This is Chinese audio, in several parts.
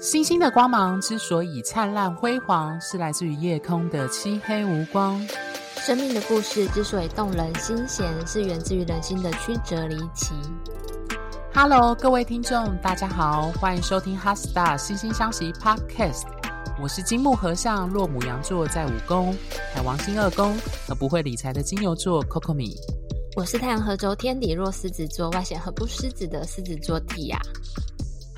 星星的光芒之所以灿烂辉煌，是来自于夜空的漆黑无光。生命的故事之所以动人心弦，是源自于人心的曲折离奇。Hello，各位听众，大家好，欢迎收听《HeartStar 心星相惜》Podcast。我是金木和尚，落母羊座在五宫，海王星二宫，和不会理财的金牛座 Cocomi。我是太阳合轴天底落狮子座，外显和不狮子的狮子座 Tia。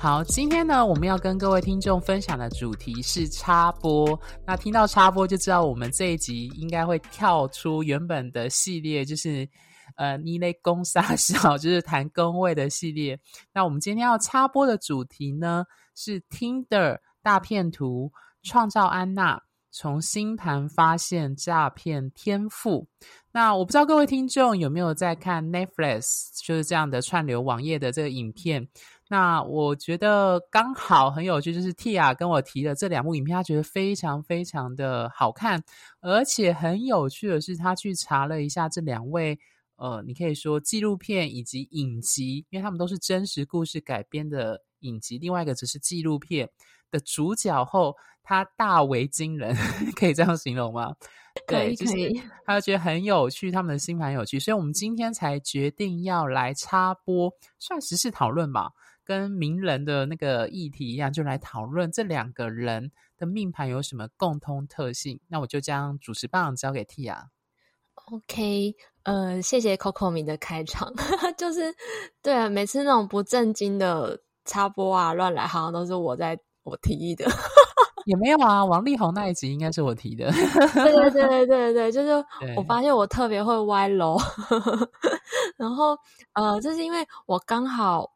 好，今天呢，我们要跟各位听众分享的主题是插播。那听到插播就知道，我们这一集应该会跳出原本的系列，就是呃，你咧讲三小，就是谈宫位的系列。那我们今天要插播的主题呢，是 Tinder 大骗图创造安娜。从星盘发现诈骗天赋。那我不知道各位听众有没有在看 Netflix，就是这样的串流网页的这个影片。那我觉得刚好很有趣，就是 Tia 跟我提了这两部影片，他觉得非常非常的好看，而且很有趣的是，他去查了一下这两位，呃，你可以说纪录片以及影集，因为他们都是真实故事改编的影集，另外一个只是纪录片的主角后。他大为惊人，可以这样形容吗？对，就是他觉得很有趣，他们的星盘有趣，所以我们今天才决定要来插播，算时事讨论吧，跟名人的那个议题一样，就来讨论这两个人的命盘有什么共通特性。那我就将主持棒交给 Tia。OK，呃，谢谢 Cocomi 的开场，就是对啊，每次那种不正经的插播啊、乱来，好像都是我在我提议的。也没有啊，王力宏那一集应该是我提的。对对对对对对，就是 我发现我特别会歪楼，然后呃，就是因为我刚好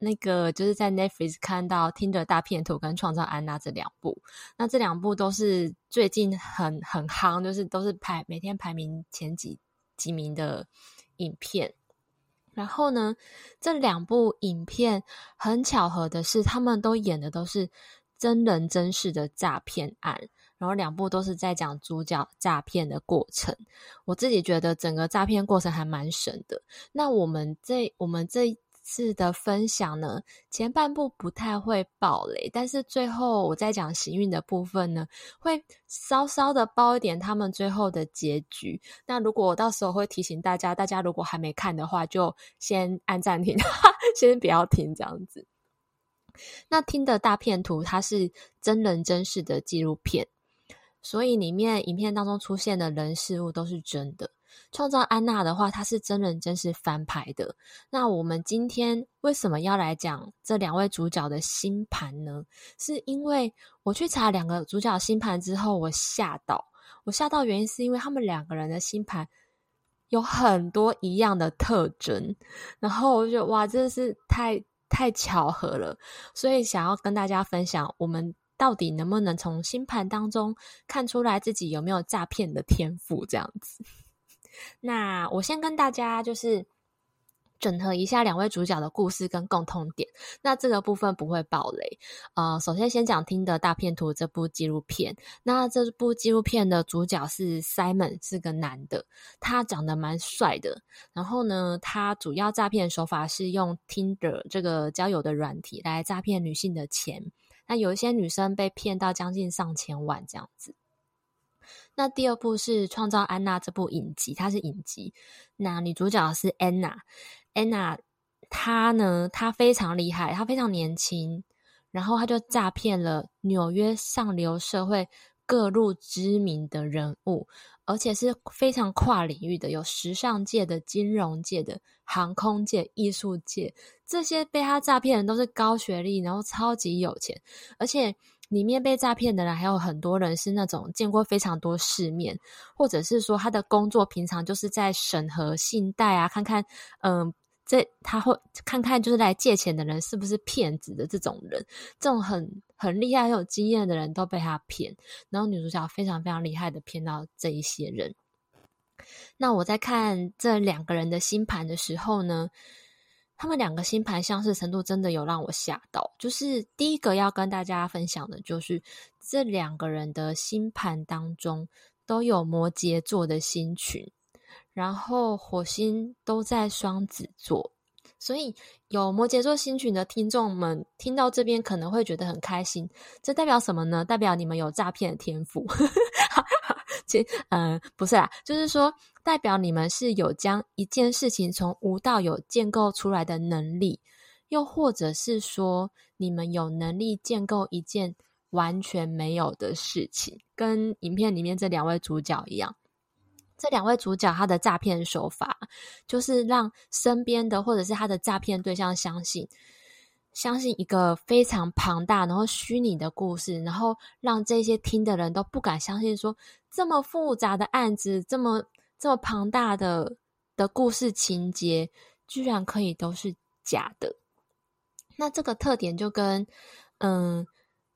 那个就是在 Netflix 看到《Tinder 大片图》跟《创造安娜》这两部，那这两部都是最近很很夯，就是都是排每天排名前几几名的影片。然后呢，这两部影片很巧合的是，他们都演的都是。真人真事的诈骗案，然后两部都是在讲主角诈骗的过程。我自己觉得整个诈骗过程还蛮神的。那我们这我们这次的分享呢，前半部不太会爆雷，但是最后我在讲行运的部分呢，会稍稍的爆一点他们最后的结局。那如果我到时候会提醒大家，大家如果还没看的话，就先按暂停，先不要听这样子。那听的大片图，它是真人真事的纪录片，所以里面影片当中出现的人事物都是真的。创造安娜的话，它是真人真事翻拍的。那我们今天为什么要来讲这两位主角的星盘呢？是因为我去查两个主角星盘之后，我吓到。我吓到原因是因为他们两个人的星盘有很多一样的特征，然后我就觉得哇，真的是太。太巧合了，所以想要跟大家分享，我们到底能不能从星盘当中看出来自己有没有诈骗的天赋？这样子。那我先跟大家就是。整合一下两位主角的故事跟共通点，那这个部分不会爆雷。呃，首先先讲《Tinder 大骗图》这部纪录片。那这部纪录片的主角是 Simon，是个男的，他长得蛮帅的。然后呢，他主要诈骗手法是用 Tinder 这个交友的软体来诈骗女性的钱。那有一些女生被骗到将近上千万这样子。那第二部是《创造安娜》这部影集，它是影集。那女主角是安娜，安娜。她呢，她非常厉害，她非常年轻，然后她就诈骗了纽约上流社会各路知名的人物，而且是非常跨领域的，有时尚界的、金融界的、航空界、艺术界，这些被她诈骗的人都是高学历，然后超级有钱，而且。里面被诈骗的人还有很多人是那种见过非常多世面，或者是说他的工作平常就是在审核信贷啊，看看，嗯，这他会看看就是来借钱的人是不是骗子的这种人，这种很很厉害、很有经验的人都被他骗，然后女主角非常非常厉害的骗到这一些人。那我在看这两个人的星盘的时候呢，他们两个星盘相似程度真的有让我吓到，就是第一个要跟大家分享的，就是这两个人的星盘当中都有摩羯座的星群，然后火星都在双子座，所以有摩羯座星群的听众们听到这边可能会觉得很开心，这代表什么呢？代表你们有诈骗的天赋。其，嗯、不是啦，就是说代表你们是有将一件事情从无到有建构出来的能力，又或者是说你们有能力建构一件完全没有的事情，跟影片里面这两位主角一样。这两位主角他的诈骗手法，就是让身边的或者是他的诈骗对象相信，相信一个非常庞大然后虚拟的故事，然后让这些听的人都不敢相信说，这么复杂的案子，这么这么庞大的的故事情节，居然可以都是假的。那这个特点就跟嗯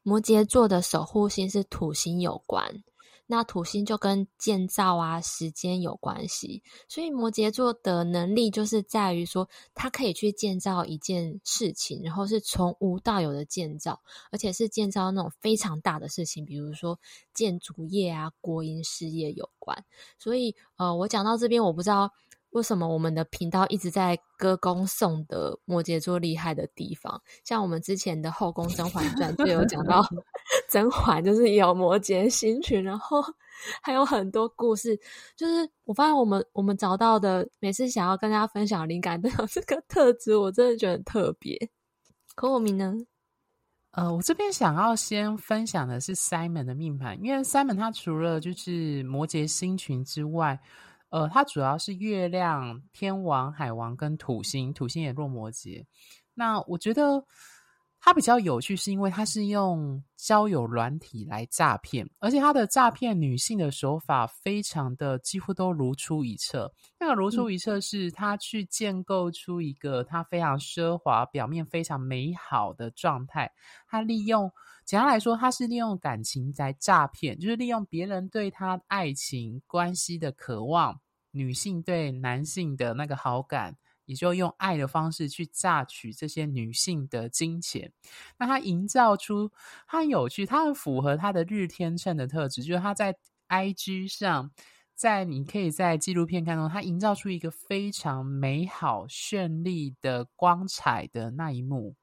摩羯座的守护星是土星有关。那土星就跟建造啊、时间有关系，所以摩羯座的能力就是在于说，他可以去建造一件事情，然后是从无到有的建造，而且是建造那种非常大的事情，比如说建筑业啊、国营事业有关。所以，呃，我讲到这边，我不知道。为什么我们的频道一直在歌功颂德摩羯座厉害的地方？像我们之前的《后宫甄嬛传》就有讲到，甄嬛就是有摩羯星群，然后 还有很多故事。就是我发现我们我们找到的，每次想要跟大家分享灵感都有 这个特质，我真的觉得很特别。可我明呢？呃，我这边想要先分享的是 Simon 的命盘，因为 Simon 他除了就是摩羯星群之外。呃，它主要是月亮、天王、海王跟土星，土星也落摩羯。那我觉得它比较有趣，是因为它是用交友软体来诈骗，而且它的诈骗女性的手法非常的几乎都如出一辙。那个如出一辙是他去建构出一个他非常奢华、表面非常美好的状态，他利用。简单来说，他是利用感情来诈骗，就是利用别人对他爱情关系的渴望，女性对男性的那个好感，也就用爱的方式去榨取这些女性的金钱。那他营造出，他很有趣，他很符合他的日天秤的特质，就是他在 IG 上，在你可以在纪录片看到，他营造出一个非常美好、绚丽的光彩的那一幕。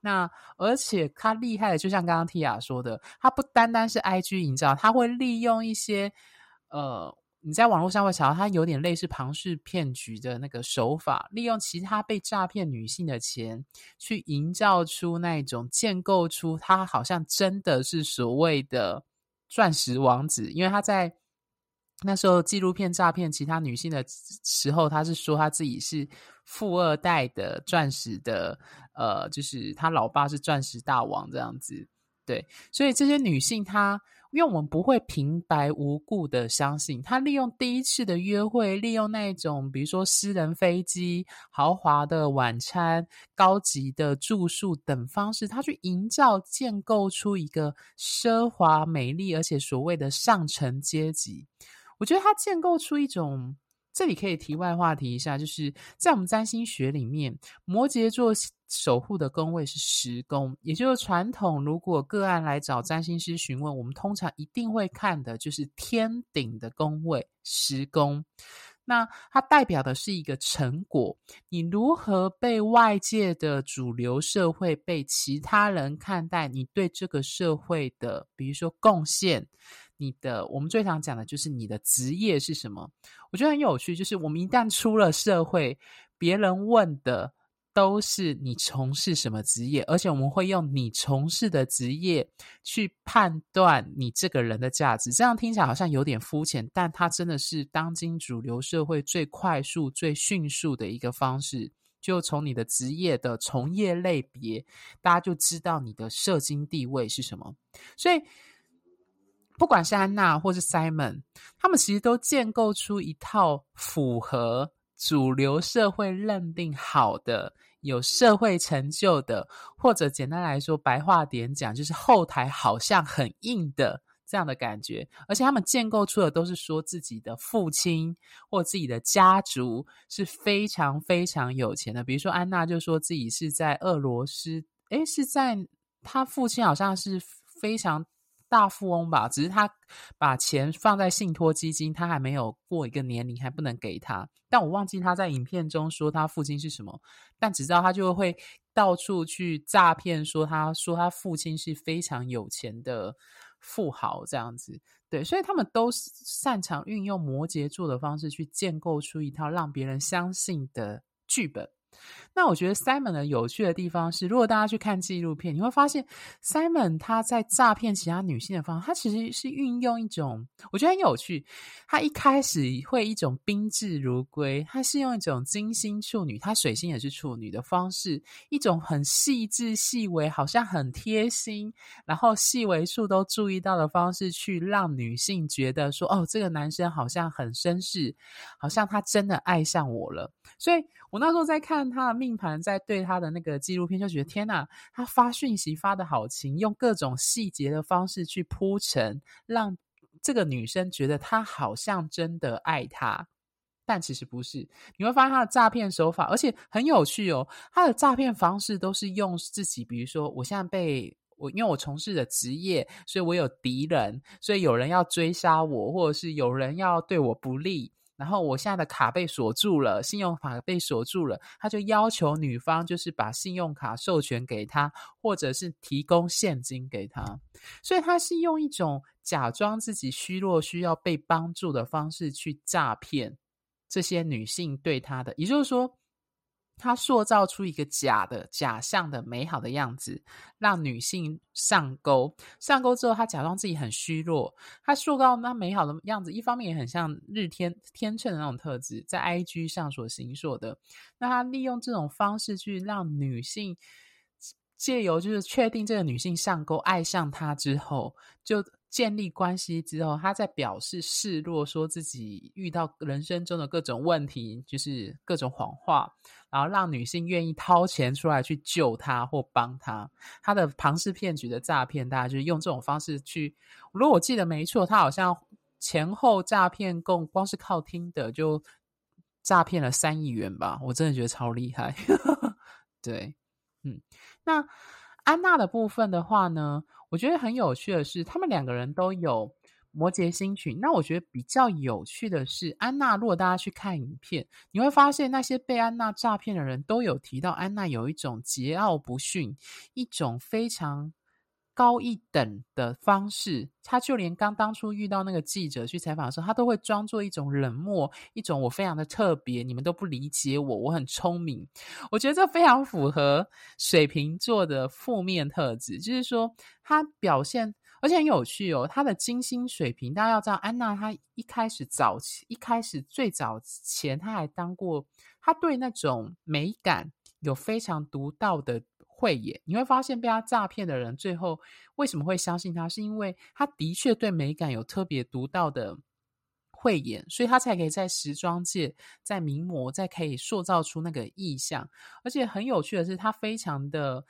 那而且他厉害的，就像刚刚 Tia 说的，他不单单是 IG 营造，他会利用一些呃，你在网络上会查到，他有点类似庞氏骗局的那个手法，利用其他被诈骗女性的钱，去营造出那种建构出他好像真的是所谓的钻石王子，因为他在。那时候纪录片诈骗其他女性的时候，他是说他自己是富二代的钻石的，呃，就是他老爸是钻石大王这样子。对，所以这些女性她，因为我们不会平白无故的相信，她利用第一次的约会，利用那种比如说私人飞机、豪华的晚餐、高级的住宿等方式，她去营造、建构出一个奢华、美丽而且所谓的上层阶级。我觉得它建构出一种，这里可以题外话题一下，就是在我们占星学里面，摩羯座守护的宫位是十宫，也就是传统。如果个案来找占星师询问，我们通常一定会看的就是天顶的宫位十宫。那它代表的是一个成果，你如何被外界的主流社会、被其他人看待，你对这个社会的，比如说贡献。你的，我们最常讲的就是你的职业是什么？我觉得很有趣，就是我们一旦出了社会，别人问的都是你从事什么职业，而且我们会用你从事的职业去判断你这个人的价值。这样听起来好像有点肤浅，但它真的是当今主流社会最快速、最迅速的一个方式。就从你的职业的从业类别，大家就知道你的社经地位是什么。所以。不管是安娜或是 Simon，他们其实都建构出一套符合主流社会认定好的、有社会成就的，或者简单来说，白话点讲，就是后台好像很硬的这样的感觉。而且他们建构出的都是说自己的父亲或自己的家族是非常非常有钱的。比如说安娜就说自己是在俄罗斯，诶，是在他父亲好像是非常。大富翁吧，只是他把钱放在信托基金，他还没有过一个年龄，还不能给他。但我忘记他在影片中说他父亲是什么，但只知道他就会到处去诈骗，说他说他父亲是非常有钱的富豪这样子。对，所以他们都擅长运用摩羯座的方式去建构出一套让别人相信的剧本。那我觉得 Simon 的有趣的地方是，如果大家去看纪录片，你会发现 Simon 他在诈骗其他女性的方式，他其实是运用一种我觉得很有趣。他一开始会一种宾至如归，他是用一种金星处女，他水星也是处女的方式，一种很细致细微，好像很贴心，然后细微处都注意到的方式，去让女性觉得说，哦，这个男生好像很绅士，好像他真的爱上我了。所以我那时候在看他的命盘，在对他的那个纪录片，就觉得天哪，他发讯息发的好勤，用各种细节的方式去铺陈，让这个女生觉得他好像真的爱她，但其实不是。你会发现他的诈骗手法，而且很有趣哦。他的诈骗方式都是用自己，比如说我现在被我因为我从事的职业，所以我有敌人，所以有人要追杀我，或者是有人要对我不利。然后我现在的卡被锁住了，信用卡被锁住了，他就要求女方就是把信用卡授权给他，或者是提供现金给他。所以他是用一种假装自己虚弱、需要被帮助的方式去诈骗这些女性对他的，也就是说。他塑造出一个假的、假象的美好的样子，让女性上钩。上钩之后，他假装自己很虚弱。他塑造那美好的样子，一方面也很像日天天秤的那种特质，在 IG 上所形塑的。那他利用这种方式去让女性借由就是确定这个女性上钩、爱上他之后，就。建立关系之后，他在表示示弱，说自己遇到人生中的各种问题，就是各种谎话，然后让女性愿意掏钱出来去救他或帮他。他的庞氏骗局的诈骗，大家就是用这种方式去。如果我记得没错，他好像前后诈骗共光是靠听的就诈骗了三亿元吧，我真的觉得超厉害。对，嗯，那安娜的部分的话呢？我觉得很有趣的是，他们两个人都有摩羯星群。那我觉得比较有趣的是，安娜。如果大家去看影片，你会发现那些被安娜诈骗的人都有提到，安娜有一种桀骜不驯，一种非常。高一等的方式，他就连刚当初遇到那个记者去采访的时候，他都会装作一种冷漠，一种我非常的特别，你们都不理解我，我很聪明。我觉得这非常符合水瓶座的负面特质，就是说他表现，而且很有趣哦。他的金星水瓶，大家要知道，安娜她一开始早期，一开始最早前，她还当过，她对那种美感有非常独到的。慧眼，你会发现被他诈骗的人最后为什么会相信他？是因为他的确对美感有特别独到的慧眼，所以他才可以在时装界、在名模、在可以塑造出那个意象。而且很有趣的是，他非常的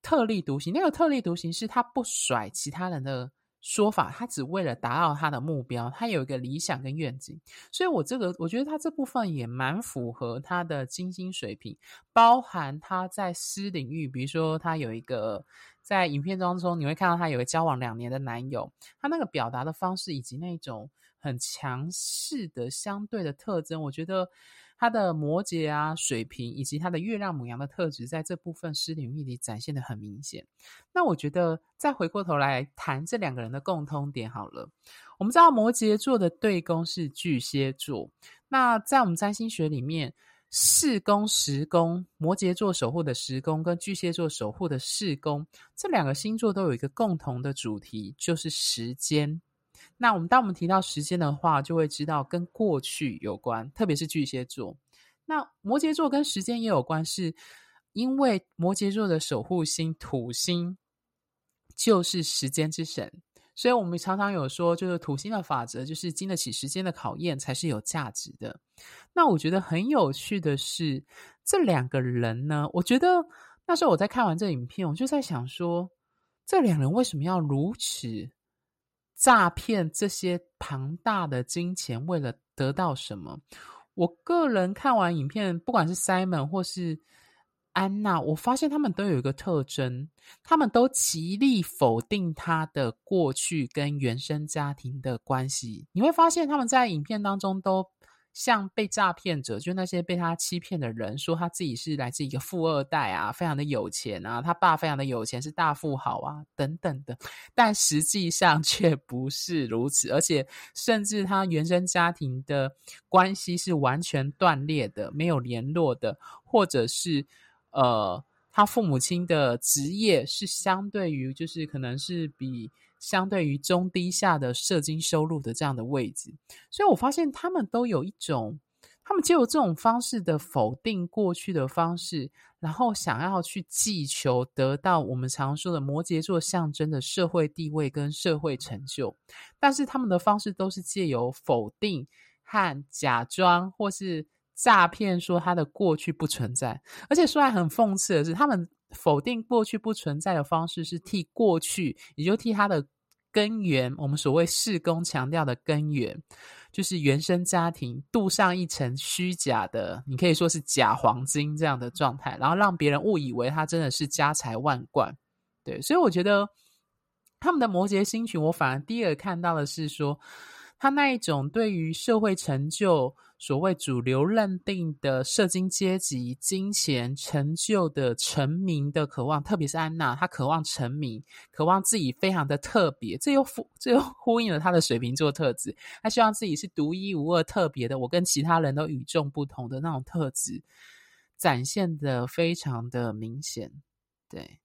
特立独行。那个特立独行是他不甩其他人的。说法，他只为了达到他的目标，他有一个理想跟愿景，所以我这个我觉得他这部分也蛮符合他的精心水平，包含他在私领域，比如说他有一个在影片当中，你会看到他有个交往两年的男友，他那个表达的方式以及那种很强势的相对的特征，我觉得。他的摩羯啊、水瓶以及他的月亮母羊的特质，在这部分诗领域里展现得很明显。那我觉得，再回过头来谈这两个人的共通点好了。我们知道摩羯座的对宫是巨蟹座，那在我们占星学里面，四宫、十宫，摩羯座守护的十宫跟巨蟹座守护的四宫，这两个星座都有一个共同的主题，就是时间。那我们当我们提到时间的话，就会知道跟过去有关，特别是巨蟹座。那摩羯座跟时间也有关，是因为摩羯座的守护星土星就是时间之神，所以我们常常有说，就是土星的法则，就是经得起时间的考验才是有价值的。那我觉得很有趣的是，这两个人呢，我觉得那时候我在看完这影片，我就在想说，这两人为什么要如此？诈骗这些庞大的金钱，为了得到什么？我个人看完影片，不管是 Simon 或是安娜，我发现他们都有一个特征，他们都极力否定他的过去跟原生家庭的关系。你会发现他们在影片当中都像被诈骗者，就那些被他欺骗的人，说他自己是来自一个富二代啊，非常的有钱啊，他爸非常的有钱，是大富豪啊，等等的。但实际上却不是如此，而且甚至他原生家庭的关系是完全断裂的，没有联络的，或者是。呃，他父母亲的职业是相对于，就是可能是比相对于中低下的社经收入的这样的位置，所以我发现他们都有一种，他们就有这种方式的否定过去的方式，然后想要去祈求得到我们常说的摩羯座象征的社会地位跟社会成就，但是他们的方式都是借由否定和假装或是。诈骗说他的过去不存在，而且说来很讽刺的是，他们否定过去不存在的方式是替过去，也就替他的根源，我们所谓世公强调的根源，就是原生家庭镀上一层虚假的，你可以说是假黄金这样的状态，然后让别人误以为他真的是家财万贯。对，所以我觉得他们的摩羯星群，我反而第一个看到的是说，他那一种对于社会成就。所谓主流认定的社经阶级、金钱、成就的成名的渴望，特别是安娜，她渴望成名，渴望自己非常的特别，这又呼这又呼应了她的水瓶座特质，她希望自己是独一无二、特别的，我跟其他人都与众不同的那种特质，展现的非常的明显，对。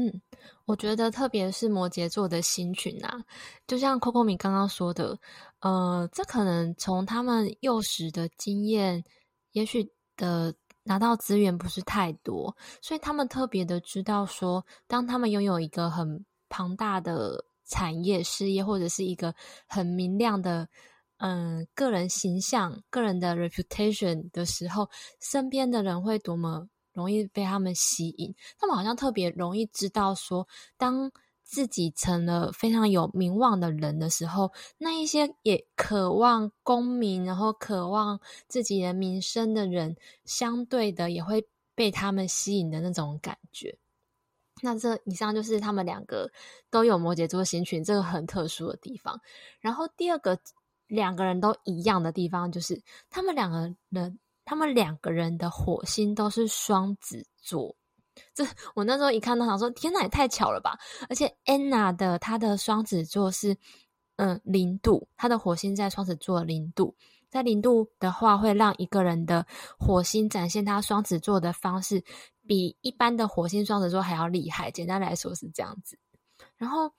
嗯，我觉得特别是摩羯座的星群啊，就像 Coco 米刚刚说的，呃，这可能从他们幼时的经验，也许的拿到资源不是太多，所以他们特别的知道说，当他们拥有一个很庞大的产业事业，或者是一个很明亮的嗯个人形象、个人的 reputation 的时候，身边的人会多么。容易被他们吸引，他们好像特别容易知道说，当自己成了非常有名望的人的时候，那一些也渴望功名，然后渴望自己的名声的人，相对的也会被他们吸引的那种感觉。那这以上就是他们两个都有摩羯座星群这个很特殊的地方。然后第二个两个人都一样的地方，就是他们两个人。他们两个人的火星都是双子座，这我那时候一看到，想说天哪，也太巧了吧！而且安娜的她的双子座是嗯零度，她的火星在双子座零度，在零度的话，会让一个人的火星展现他双子座的方式，比一般的火星双子座还要厉害。简单来说是这样子。然后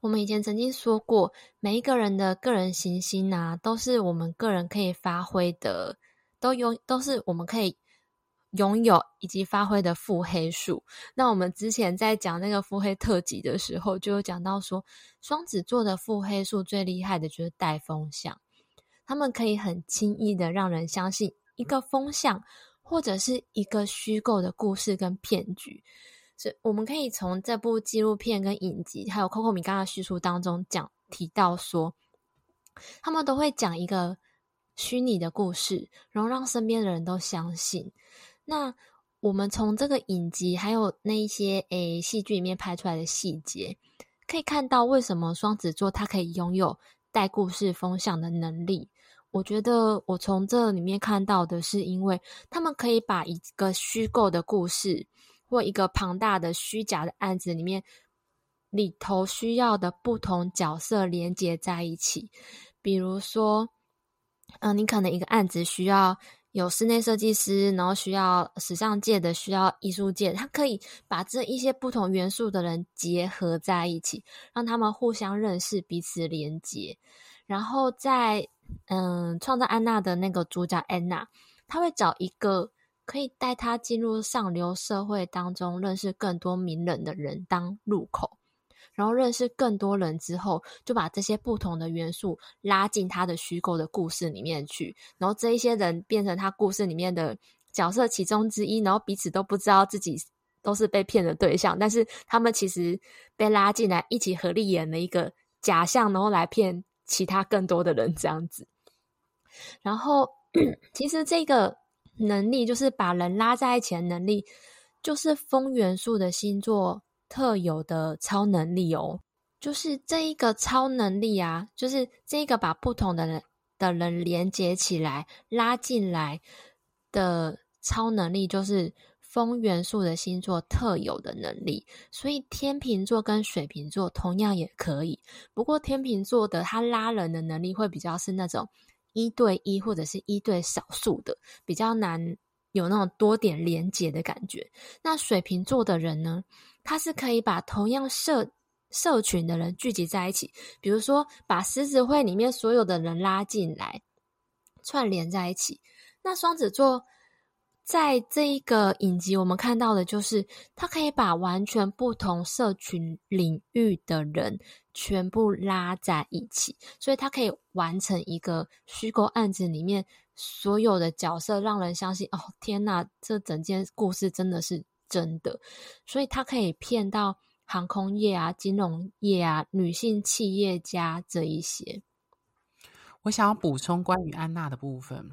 我们以前曾经说过，每一个人的个人行星啊，都是我们个人可以发挥的。都拥都是我们可以拥有以及发挥的腹黑术。那我们之前在讲那个腹黑特辑的时候，就有讲到说，双子座的腹黑术最厉害的就是带风向，他们可以很轻易的让人相信一个风向或者是一个虚构的故事跟骗局。所以我们可以从这部纪录片跟影集，还有 Coco 米刚刚叙述当中讲提到说，他们都会讲一个。虚拟的故事，然后让身边的人都相信。那我们从这个影集，还有那一些诶戏剧里面拍出来的细节，可以看到为什么双子座他可以拥有带故事风向的能力。我觉得我从这里面看到的是，因为他们可以把一个虚构的故事或一个庞大的虚假的案子里面里头需要的不同角色连接在一起，比如说。嗯、你可能一个案子需要有室内设计师，然后需要时尚界的，需要艺术界，他可以把这一些不同元素的人结合在一起，让他们互相认识，彼此连接。然后在嗯，创造安娜的那个主角安娜，他会找一个可以带他进入上流社会当中，认识更多名人的人当入口。然后认识更多人之后，就把这些不同的元素拉进他的虚构的故事里面去。然后这一些人变成他故事里面的角色其中之一，然后彼此都不知道自己都是被骗的对象，但是他们其实被拉进来一起合力演了一个假象，然后来骗其他更多的人这样子。然后 其实这个能力，就是把人拉在一起的能力，就是风元素的星座特有的超能力哦。就是这一个超能力啊，就是这个把不同的人的人连接起来、拉进来的超能力，就是风元素的星座特有的能力。所以天秤座跟水瓶座同样也可以，不过天秤座的他拉人的能力会比较是那种一对一或者是一对少数的，比较难有那种多点连接的感觉。那水瓶座的人呢，他是可以把同样社社群的人聚集在一起，比如说把狮子会里面所有的人拉进来，串联在一起。那双子座在这一个影集，我们看到的就是他可以把完全不同社群领域的人全部拉在一起，所以他可以完成一个虚构案子里面所有的角色，让人相信哦，天哪，这整件故事真的是真的，所以他可以骗到。航空业啊，金融业啊，女性企业家这一些。我想要补充关于安娜的部分。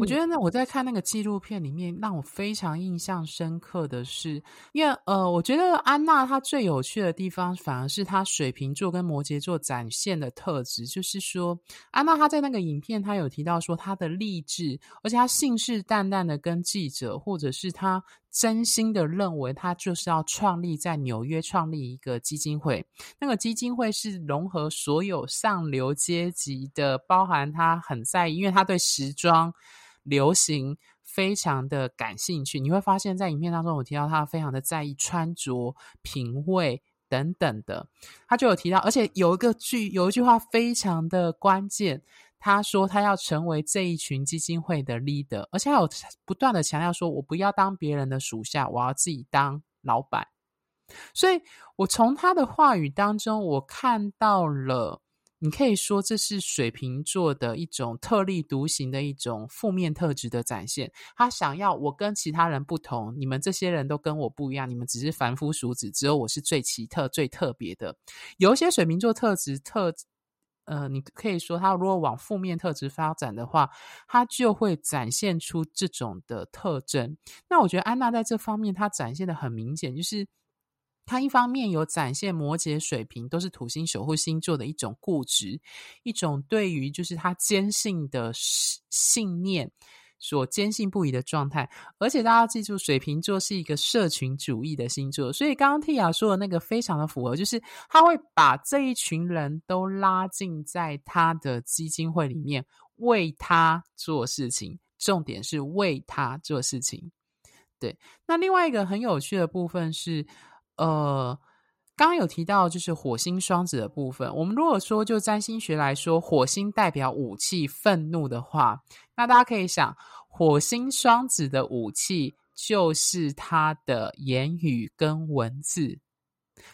我觉得呢，我在看那个纪录片里面，让我非常印象深刻的是，因为呃，我觉得安娜她最有趣的地方，反而是她水瓶座跟摩羯座展现的特质。就是说，安娜她在那个影片，她有提到说她的励志，而且她信誓旦旦的跟记者，或者是她。真心的认为，他就是要创立在纽约创立一个基金会。那个基金会是融合所有上流阶级的，包含他很在意，因为他对时装流行非常的感兴趣。你会发现在影片当中，我提到他非常的在意穿着品味等等的，他就有提到，而且有一个句，有一句话非常的关键。他说他要成为这一群基金会的 leader，而且还有不断的强调说：“我不要当别人的属下，我要自己当老板。”所以，我从他的话语当中，我看到了，你可以说这是水瓶座的一种特立独行的一种负面特质的展现。他想要我跟其他人不同，你们这些人都跟我不一样，你们只是凡夫俗子，只有我是最奇特、最特别的。有一些水瓶座特质特。呃，你可以说，他如果往负面特质发展的话，他就会展现出这种的特征。那我觉得安娜在这方面，她展现的很明显，就是她一方面有展现摩羯、水瓶都是土星守护星座的一种固执，一种对于就是他坚信的信念。所坚信不疑的状态，而且大家要记住，水瓶座是一个社群主义的星座，所以刚刚 Tia 说的那个非常的符合，就是他会把这一群人都拉进在他的基金会里面，为他做事情，重点是为他做事情。对，那另外一个很有趣的部分是，呃。刚有提到，就是火星双子的部分。我们如果说就占星学来说，火星代表武器、愤怒的话，那大家可以想，火星双子的武器就是他的言语跟文字。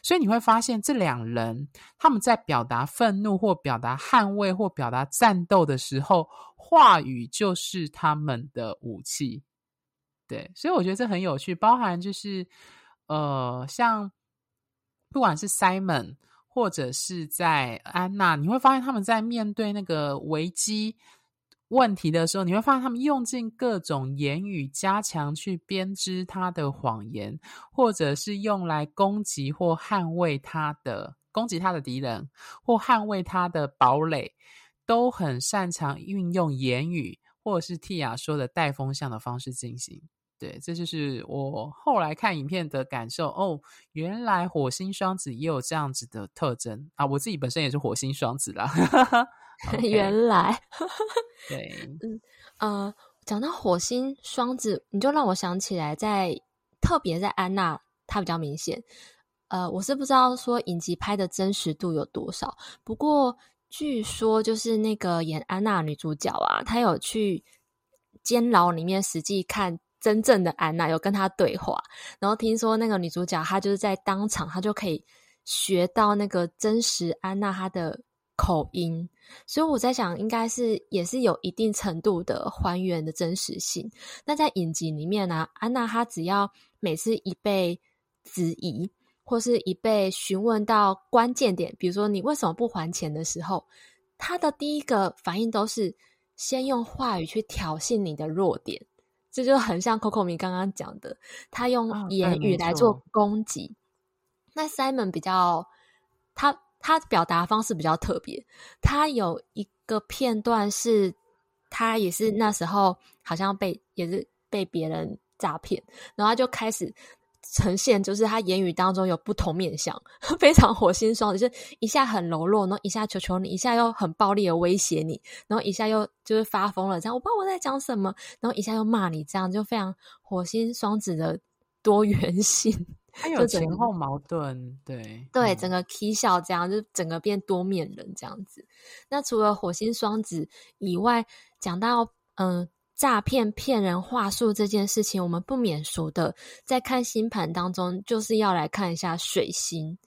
所以你会发现，这两人他们在表达愤怒或表达捍卫或表达战斗的时候，话语就是他们的武器。对，所以我觉得这很有趣，包含就是呃，像。不管是 Simon 或者是在安娜，你会发现他们在面对那个危机问题的时候，你会发现他们用尽各种言语加强去编织他的谎言，或者是用来攻击或捍卫他的攻击他的敌人，或捍卫他的堡垒，都很擅长运用言语，或者是 Tia 说的带风向的方式进行。对，这就是我后来看影片的感受哦。原来火星双子也有这样子的特征啊！我自己本身也是火星双子啦。Okay 原来，对，嗯呃，讲到火星双子，你就让我想起来在，在特别在安娜，她比较明显。呃，我是不知道说影集拍的真实度有多少，不过据说就是那个演安娜女主角啊，她有去监牢里面实际看。真正的安娜有跟她对话，然后听说那个女主角她就是在当场，她就可以学到那个真实安娜她的口音，所以我在想，应该是也是有一定程度的还原的真实性。那在影集里面呢、安娜她只要每次一被质疑，或是一被询问到关键点，比如说你为什么不还钱的时候，她的第一个反应都是先用话语去挑衅你的弱点。这就很像 Coco 米刚刚讲的，他用言语来做攻击。哦、那 Simon 比较，他他表达方式比较特别。他有一个片段是，他也是那时候好像被也是被别人诈骗，然后他就开始。呈现就是他言语当中有不同面相，非常火星双子，就是一下很柔弱，然后一下求求你，一下又很暴力的威胁你，然后一下又就是发疯了，这样我不知道我在讲什么，然后一下又骂你，这样就非常火星双子的多元性，他有前后矛盾，对对，整个 K 笑这样，就整个变多面人这样子。那除了火星双子以外，讲到嗯。诈骗骗人话术这件事情，我们不免俗的，在看星盘当中，就是要来看一下水星。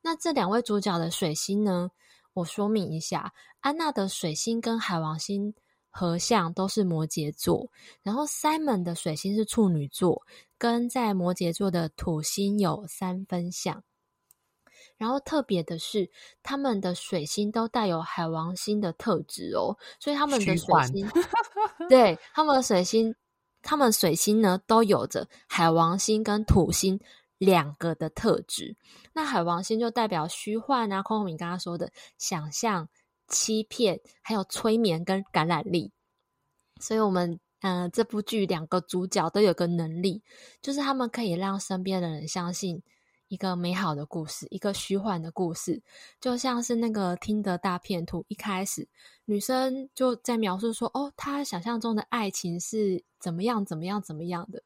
那这两位主角的水星呢？我说明一下，安娜的水星跟海王星合相都是摩羯座，然后 Simon 的水星是处女座，跟在摩羯座的土星有三分相。然后特别的是，他们的水星都带有海王星的特质哦，所以他们的水星，对，他们的水星，他们水星呢都有着海王星跟土星两个的特质。那海王星就代表虚幻啊，空空敏刚刚说的想象、欺骗，还有催眠跟感染力。所以，我们嗯、呃，这部剧两个主角都有个能力，就是他们可以让身边的人相信。一个美好的故事，一个虚幻的故事，就像是那个听的大片图。一开始，女生就在描述说：“哦，她想象中的爱情是怎么样，怎么样，怎么样的。”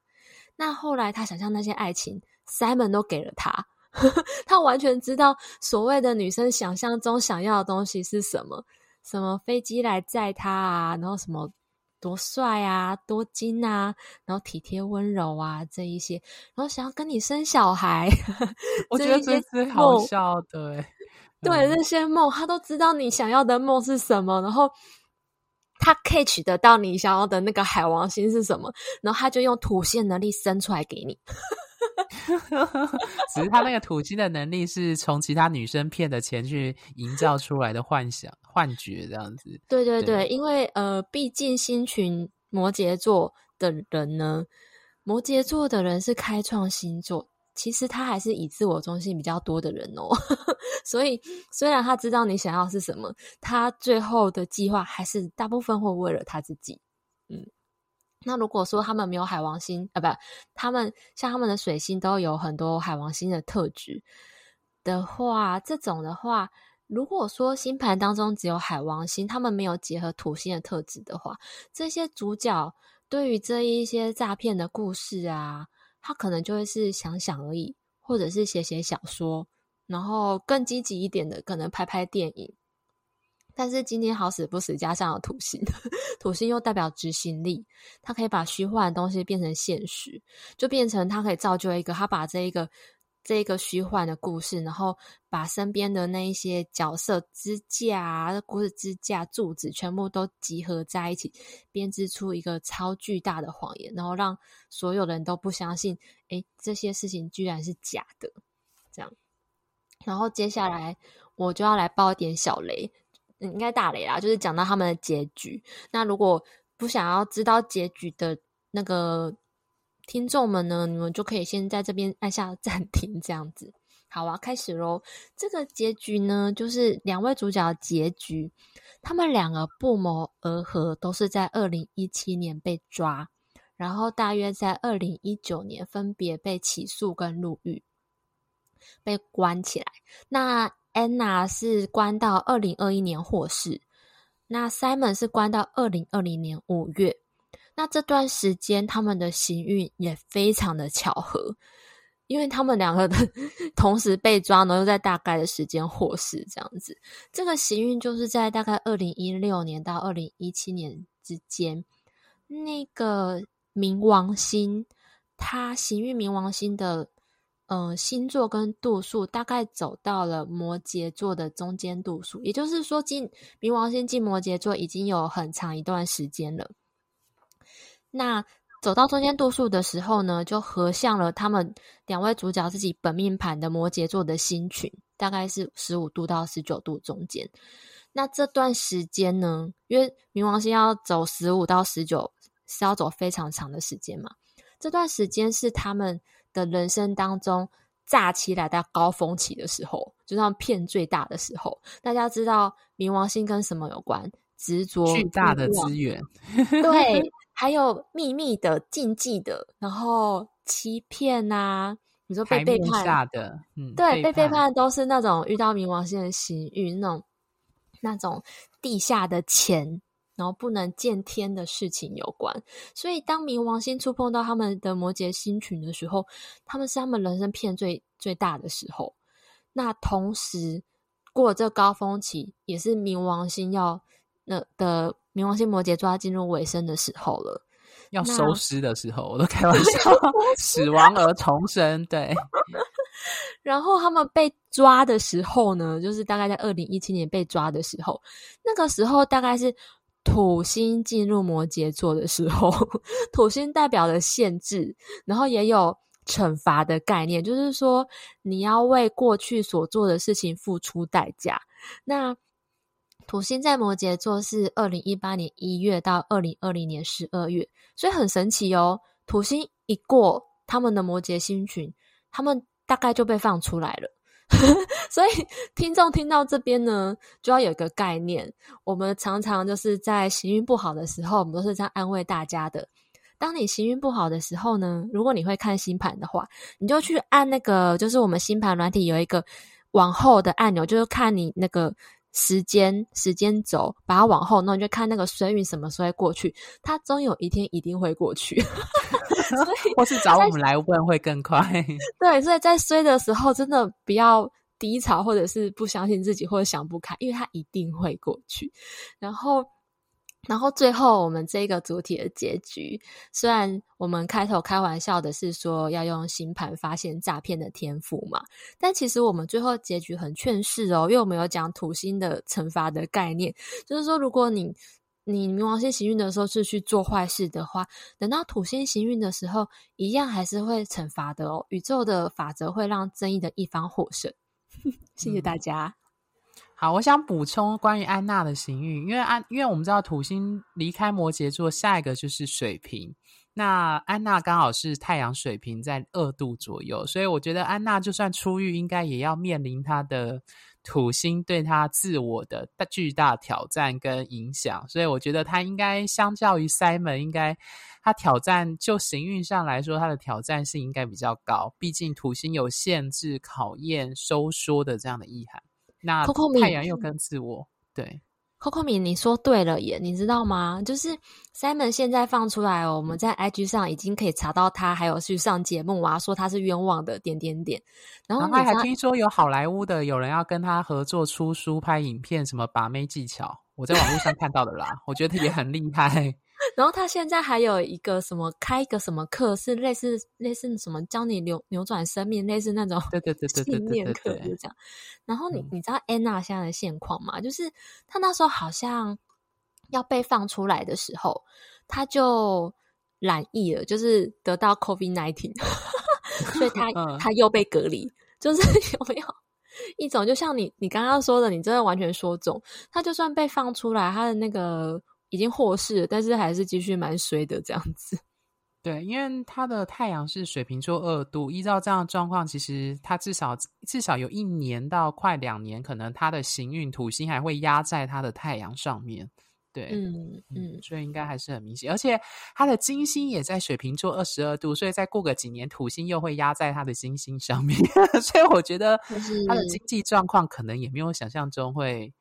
那后来，她想象那些爱情，Simon 都给了她，她完全知道所谓的女生想象中想要的东西是什么，什么飞机来载她啊，然后什么。多帅啊，多金啊，然后体贴温柔啊，这一些，然后想要跟你生小孩，我觉得这是好笑的，对，嗯、这些梦他都知道你想要的梦是什么，然后他 catch 得到你想要的那个海王星是什么，然后他就用土星能力生出来给你。只是他那个土星的能力是从其他女生骗的钱去营造出来的幻想、幻觉这样子。对对对，对因为呃，毕竟星群摩羯座的人呢，摩羯座的人是开创星座，其实他还是以自我中心比较多的人哦。所以虽然他知道你想要是什么，他最后的计划还是大部分会为了他自己。嗯。那如果说他们没有海王星啊，不，他们像他们的水星都有很多海王星的特质的话，这种的话，如果说星盘当中只有海王星，他们没有结合土星的特质的话，这些主角对于这一些诈骗的故事啊，他可能就会是想想而已，或者是写写小说，然后更积极一点的，可能拍拍电影。但是今天好死不死加上了土星，土星又代表执行力，它可以把虚幻的东西变成现实，就变成它可以造就一个，他把这一个这一个虚幻的故事，然后把身边的那一些角色支架啊、故事支架、柱子全部都集合在一起，编织出一个超巨大的谎言，然后让所有人都不相信，诶，这些事情居然是假的，这样。然后接下来我就要来爆一点小雷。嗯，应该大雷啦，就是讲到他们的结局。那如果不想要知道结局的那个听众们呢，你们就可以先在这边按下暂停，这样子。好啊，开始喽。这个结局呢，就是两位主角结局，他们两个不谋而合，都是在二零一七年被抓，然后大约在二零一九年分别被起诉跟入狱，被关起来。那安娜是关到二零二一年获释，那 Simon 是关到二零二零年五月。那这段时间他们的行运也非常的巧合，因为他们两个的 同时被抓呢，又在大概的时间获释，这样子。这个行运就是在大概二零一六年到二零一七年之间。那个冥王星，他行运冥王星的。嗯、星座跟度数大概走到了摩羯座的中间度数，也就是说，进冥王星进摩羯座已经有很长一段时间了。那走到中间度数的时候呢，就合向了他们两位主角自己本命盘的摩羯座的星群，大概是十五度到十九度中间。那这段时间呢，因为冥王星要走十五到十九。是要走非常长的时间嘛。这段时间是他们的人生当中炸起来的高峰期的时候，就像骗最大的时候。大家知道冥王星跟什么有关？执着巨大的资源，对，还有秘密的、禁忌的，然后欺骗啊，你说被背叛的，嗯，对，被背叛都是那种遇到冥王星的行运，那种那种地下的钱，然后不能见天的事情有关。所以，当冥王星触碰到他们的摩羯星群的时候，他们是他们人生骗最最大的时候。那同时过了这高峰期，也是冥王星要。那的冥王星摩羯座要进入尾声的时候了，要收尸的时候，我都开玩笑，死亡而重生。对，然后他们被抓的时候呢，就是大概在二零一七年被抓的时候，那个时候大概是土星进入摩羯座的时候，土星代表的限制，然后也有惩罚的概念，就是说你要为过去所做的事情付出代价。那土星在摩羯座是二零一八年一月到二零二零年十二月，所以很神奇哦。土星一过，他们的摩羯星群，他们大概就被放出来了。所以听众听到这边呢，就要有一个概念。我们常常就是在行运不好的时候，我们都是这样安慰大家的。当你行运不好的时候呢，如果你会看星盘的话，你就去按那个，就是我们星盘软体有一个往后的按钮，就是看你那个。时间时间轴，把它往后弄，就看那个衰运什么时候会过去。它终有一天一定会过去，或是找我们来问会更快。对，所以在衰的时候，真的不要低潮，或者是不相信自己，或者想不开，因为它一定会过去。然后。然后最后，我们这个主体的结局，虽然我们开头开玩笑的是说要用星盘发现诈骗的天赋嘛，但其实我们最后结局很劝世哦，因为我们有讲土星的惩罚的概念，就是说如果你你冥王星行运的时候是去做坏事的话，等到土星行运的时候，一样还是会惩罚的哦。宇宙的法则会让正义的一方获胜。谢谢大家。嗯好，我想补充关于安娜的行运，因为安，因为我们知道土星离开摩羯座，下一个就是水瓶。那安娜刚好是太阳水瓶在二度左右，所以我觉得安娜就算出狱，应该也要面临她的土星对他自我的巨大挑战跟影响。所以我觉得他应该相较于 Simon，应该他挑战就行运上来说，他的挑战性应该比较高。毕竟土星有限制、考验、收缩的这样的意涵。那太阳又跟自我对，Coco 米，你说对了耶，你知道吗？就是 Simon 现在放出来哦，我们在 IG 上已经可以查到他，还有去上节目啊，说他是冤枉的点点点。然后，他还听说有好莱坞的有人要跟他合作出书、拍影片，什么把妹技巧，我在网络上看到的啦，我觉得也很厉害。然后他现在还有一个什么开一个什么课，是类似类似什么教你扭扭转生命，类似那种对对对对信念课就这样。然后你你知道安娜现在的现况吗？就是他那时候好像要被放出来的时候，他就染疫了，就是得到 COVID-19，所以他他又被隔离。就是 有没有一种就像你你刚刚说的，你真的完全说中，他就算被放出来，他的那个。已经获释了，但是还是继续蛮衰的这样子。对，因为他的太阳是水瓶座二度，依照这样的状况，其实他至少至少有一年到快两年，可能他的行运土星还会压在他的太阳上面。对，嗯嗯，所以应该还是很明显。而且他的金星也在水瓶座二十二度，所以再过个几年，土星又会压在他的金星上面。所以我觉得他的经济状况可能也没有想象中会。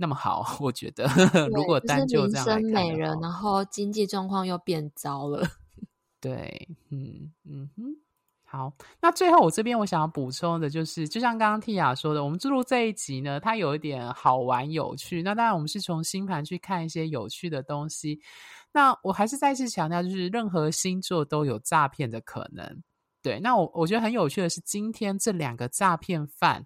那么好，我觉得如果单就这样来看，就是、美人，然后经济状况又变糟了。对，嗯嗯哼，好。那最后我这边我想要补充的就是，就像刚刚 Tia 说的，我们进入这一集呢，它有一点好玩有趣。那当然，我们是从星盘去看一些有趣的东西。那我还是再次强调，就是任何星座都有诈骗的可能。对，那我我觉得很有趣的是，今天这两个诈骗犯。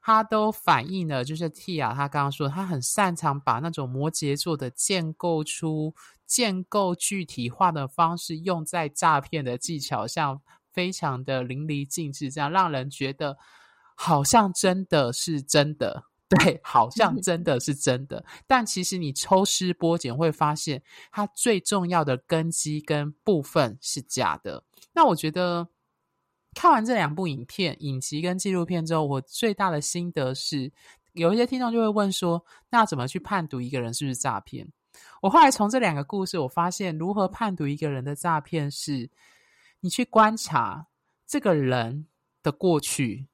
他都反映了，就是 Tia 他刚刚说，他很擅长把那种摩羯座的建构出、建构具体化的方式用在诈骗的技巧上，非常的淋漓尽致，这样让人觉得好像真的是真的。对，好像真的是真的，但其实你抽丝剥茧会发现，它最重要的根基跟部分是假的。那我觉得看完这两部影片、影集跟纪录片之后，我最大的心得是，有一些听众就会问说，那怎么去判读一个人是不是诈骗？我后来从这两个故事，我发现如何判读一个人的诈骗是，你去观察这个人的过去。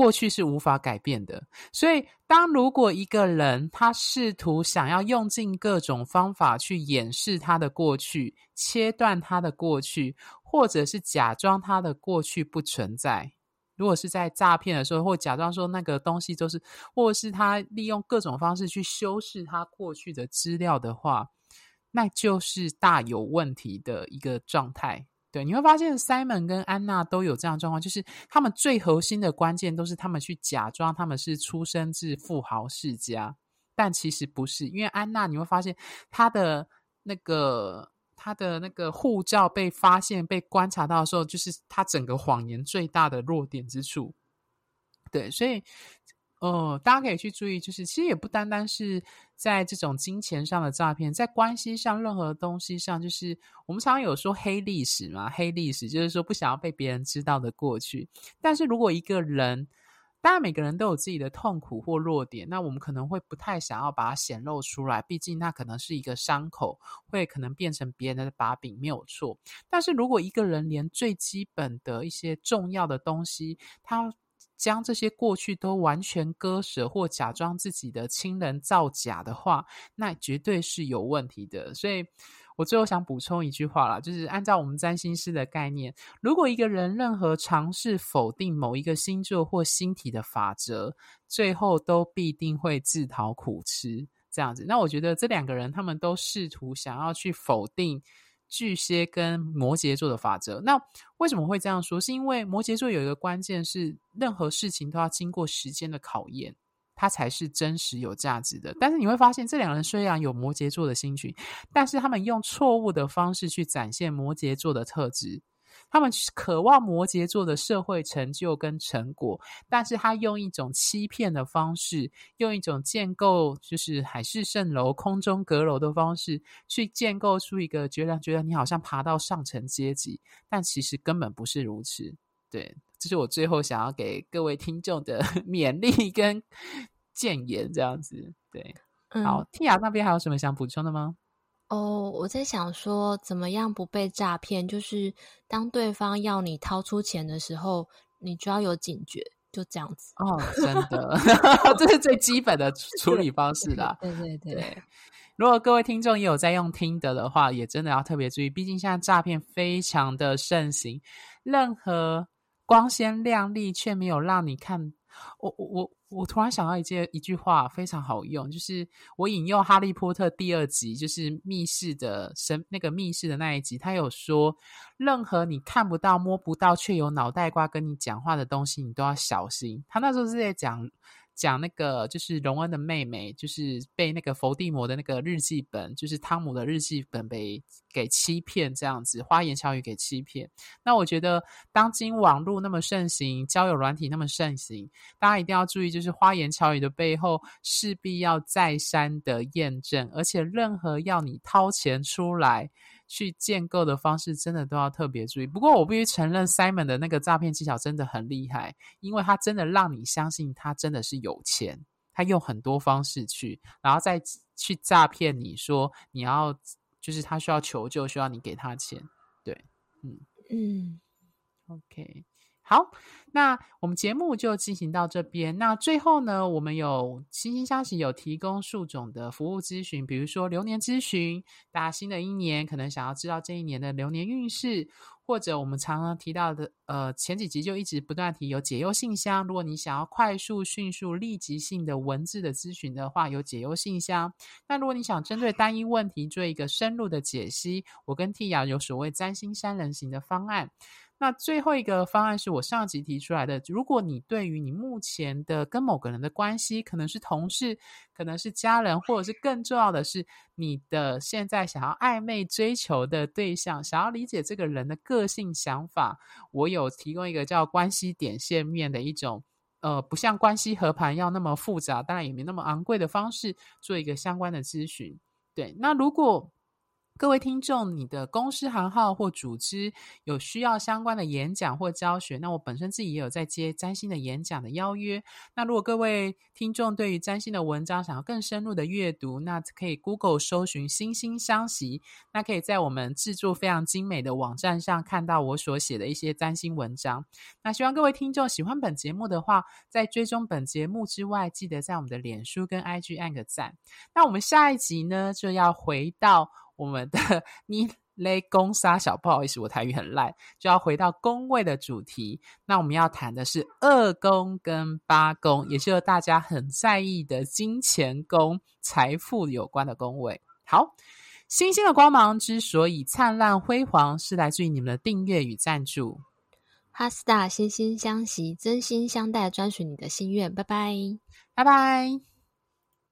过去是无法改变的，所以当如果一个人他试图想要用尽各种方法去掩饰他的过去，切断他的过去，或者是假装他的过去不存在，如果是在诈骗的时候，或假装说那个东西都是，或是他利用各种方式去修饰他过去的资料的话，那就是大有问题的一个状态。对，你会发现 Simon 跟安娜都有这样的状况，就是他们最核心的关键都是他们去假装他们是出生自富豪世家，但其实不是。因为安娜，你会发现她的那个她的那个护照被发现、被观察到的时候，就是她整个谎言最大的弱点之处。对，所以。哦，大家可以去注意，就是其实也不单单是在这种金钱上的诈骗，在关系上，任何东西上，就是我们常常有说黑历史嘛，黑历史就是说不想要被别人知道的过去。但是如果一个人，当然每个人都有自己的痛苦或弱点，那我们可能会不太想要把它显露出来，毕竟那可能是一个伤口，会可能变成别人的把柄，没有错。但是如果一个人连最基本的一些重要的东西，他将这些过去都完全割舍，或假装自己的亲人造假的话，那绝对是有问题的。所以我最后想补充一句话啦，就是按照我们占星师的概念，如果一个人任何尝试否定某一个星座或星体的法则，最后都必定会自讨苦吃。这样子，那我觉得这两个人他们都试图想要去否定。巨蟹跟摩羯座的法则，那为什么会这样说？是因为摩羯座有一个关键是，任何事情都要经过时间的考验，它才是真实有价值的。但是你会发现，这两人虽然有摩羯座的星群，但是他们用错误的方式去展现摩羯座的特质。他们渴望摩羯座的社会成就跟成果，但是他用一种欺骗的方式，用一种建构就是海市蜃楼、空中阁楼的方式，去建构出一个觉得觉得你好像爬到上层阶级，但其实根本不是如此。对，这是我最后想要给各位听众的 勉励跟建言，这样子。对，好，天涯那边还有什么想补充的吗？哦，我在想说，怎么样不被诈骗？就是当对方要你掏出钱的时候，你就要有警觉，就这样子。哦，真的，这是最基本的处 理方式啦。对对对，对。如果各位听众也有在用听的的话，也真的要特别注意，毕竟现在诈骗非常的盛行，任何光鲜亮丽却没有让你看，我我我。我突然想到一件一句话非常好用，就是我引用《哈利波特》第二集，就是密室的神那个密室的那一集，他有说，任何你看不到、摸不到却有脑袋瓜跟你讲话的东西，你都要小心。他那时候是在讲。讲那个就是荣恩的妹妹，就是被那个伏地魔的那个日记本，就是汤姆的日记本被给欺骗，这样子花言巧语给欺骗。那我觉得，当今网络那么盛行，交友软体那么盛行，大家一定要注意，就是花言巧语的背后势必要再三的验证，而且任何要你掏钱出来。去建构的方式真的都要特别注意。不过我必须承认，Simon 的那个诈骗技巧真的很厉害，因为他真的让你相信他真的是有钱，他用很多方式去，然后再去诈骗你说你要就是他需要求救，需要你给他钱。对，嗯嗯，OK。好，那我们节目就进行到这边。那最后呢，我们有心星相惜有提供数种的服务咨询，比如说流年咨询，大家新的一年可能想要知道这一年的流年运势，或者我们常常提到的，呃，前几集就一直不断提有解忧信箱。如果你想要快速、迅速、立即性的文字的咨询的话，有解忧信箱。那如果你想针对单一问题做一个深入的解析，我跟蒂雅有所谓占星三人行的方案。那最后一个方案是我上集提出来的。如果你对于你目前的跟某个人的关系，可能是同事，可能是家人，或者是更重要的是你的现在想要暧昧追求的对象，想要理解这个人的个性想法，我有提供一个叫关系点线面的一种呃，不像关系和盘要那么复杂，当然也没那么昂贵的方式做一个相关的咨询。对，那如果各位听众，你的公司行号或组织有需要相关的演讲或教学，那我本身自己也有在接占星的演讲的邀约。那如果各位听众对于占星的文章想要更深入的阅读，那可以 Google 搜寻“惺惺相惜”，那可以在我们制作非常精美的网站上看到我所写的一些占星文章。那希望各位听众喜欢本节目的话，在追踪本节目之外，记得在我们的脸书跟 IG 按个赞。那我们下一集呢，就要回到。我们的 你雷公杀小，不好意思，我台语很烂，就要回到宫位的主题。那我们要谈的是二宫跟八宫，也就是大家很在意的金钱宫、财富有关的宫位。好，星星的光芒之所以灿烂辉煌，是来自于你们的订阅与赞助。哈斯塔心心相惜，真心相待，专属你的心愿。拜拜，拜拜。